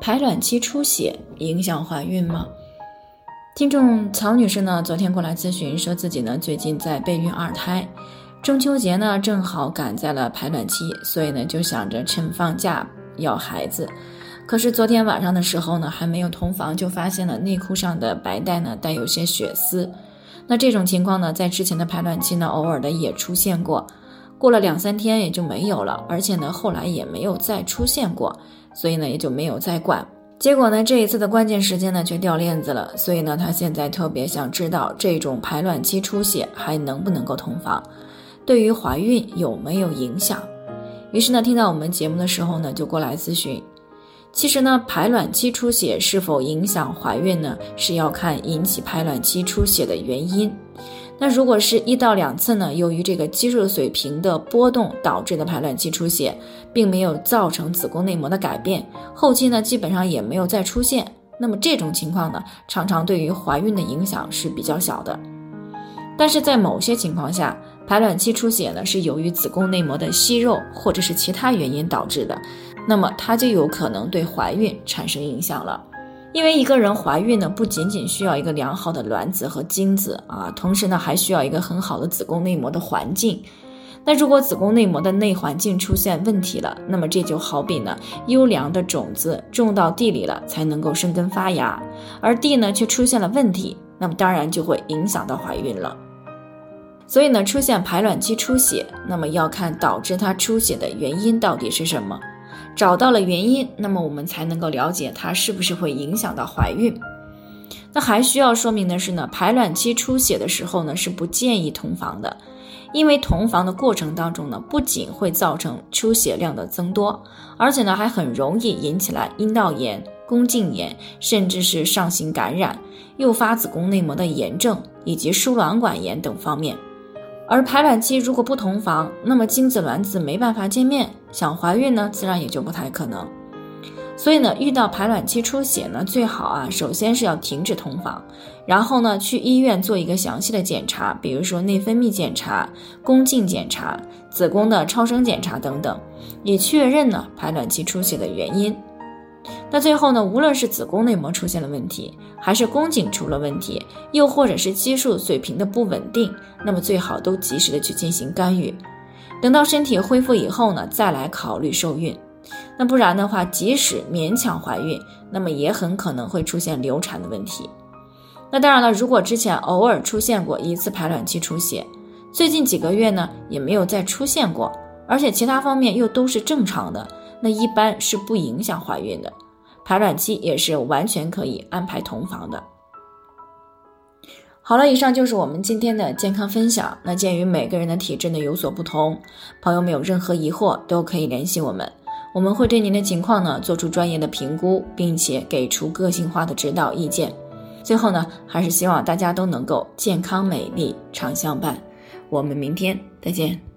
排卵期出血影响怀孕吗？听众曹女士呢，昨天过来咨询，说自己呢最近在备孕二胎，中秋节呢正好赶在了排卵期，所以呢就想着趁放假要孩子。可是昨天晚上的时候呢，还没有同房，就发现了内裤上的白带呢带有些血丝。那这种情况呢，在之前的排卵期呢，偶尔的也出现过，过了两三天也就没有了，而且呢后来也没有再出现过。所以呢，也就没有再管。结果呢，这一次的关键时间呢，却掉链子了。所以呢，她现在特别想知道这种排卵期出血还能不能够同房，对于怀孕有没有影响？于是呢，听到我们节目的时候呢，就过来咨询。其实呢，排卵期出血是否影响怀孕呢，是要看引起排卵期出血的原因。那如果是一到两次呢？由于这个激素水平的波动导致的排卵期出血，并没有造成子宫内膜的改变，后期呢基本上也没有再出现。那么这种情况呢，常常对于怀孕的影响是比较小的。但是在某些情况下，排卵期出血呢是由于子宫内膜的息肉或者是其他原因导致的，那么它就有可能对怀孕产生影响了。因为一个人怀孕呢，不仅仅需要一个良好的卵子和精子啊，同时呢，还需要一个很好的子宫内膜的环境。那如果子宫内膜的内环境出现问题了，那么这就好比呢，优良的种子种到地里了才能够生根发芽，而地呢却出现了问题，那么当然就会影响到怀孕了。所以呢，出现排卵期出血，那么要看导致它出血的原因到底是什么。找到了原因，那么我们才能够了解它是不是会影响到怀孕。那还需要说明的是呢，排卵期出血的时候呢是不建议同房的，因为同房的过程当中呢，不仅会造成出血量的增多，而且呢还很容易引起来阴道炎、宫颈炎，甚至是上行感染，诱发子宫内膜的炎症以及输卵管炎等方面。而排卵期如果不同房，那么精子卵子没办法见面，想怀孕呢，自然也就不太可能。所以呢，遇到排卵期出血呢，最好啊，首先是要停止同房，然后呢，去医院做一个详细的检查，比如说内分泌检查、宫颈检查、子宫的超声检查等等，以确认呢排卵期出血的原因。那最后呢，无论是子宫内膜出现了问题，还是宫颈出了问题，又或者是激素水平的不稳定，那么最好都及时的去进行干预，等到身体恢复以后呢，再来考虑受孕。那不然的话，即使勉强怀孕，那么也很可能会出现流产的问题。那当然了，如果之前偶尔出现过一次排卵期出血，最近几个月呢也没有再出现过，而且其他方面又都是正常的。那一般是不影响怀孕的，排卵期也是完全可以安排同房的。好了，以上就是我们今天的健康分享。那鉴于每个人的体质呢有所不同，朋友们有任何疑惑都可以联系我们，我们会对您的情况呢做出专业的评估，并且给出个性化的指导意见。最后呢，还是希望大家都能够健康美丽常相伴。我们明天再见。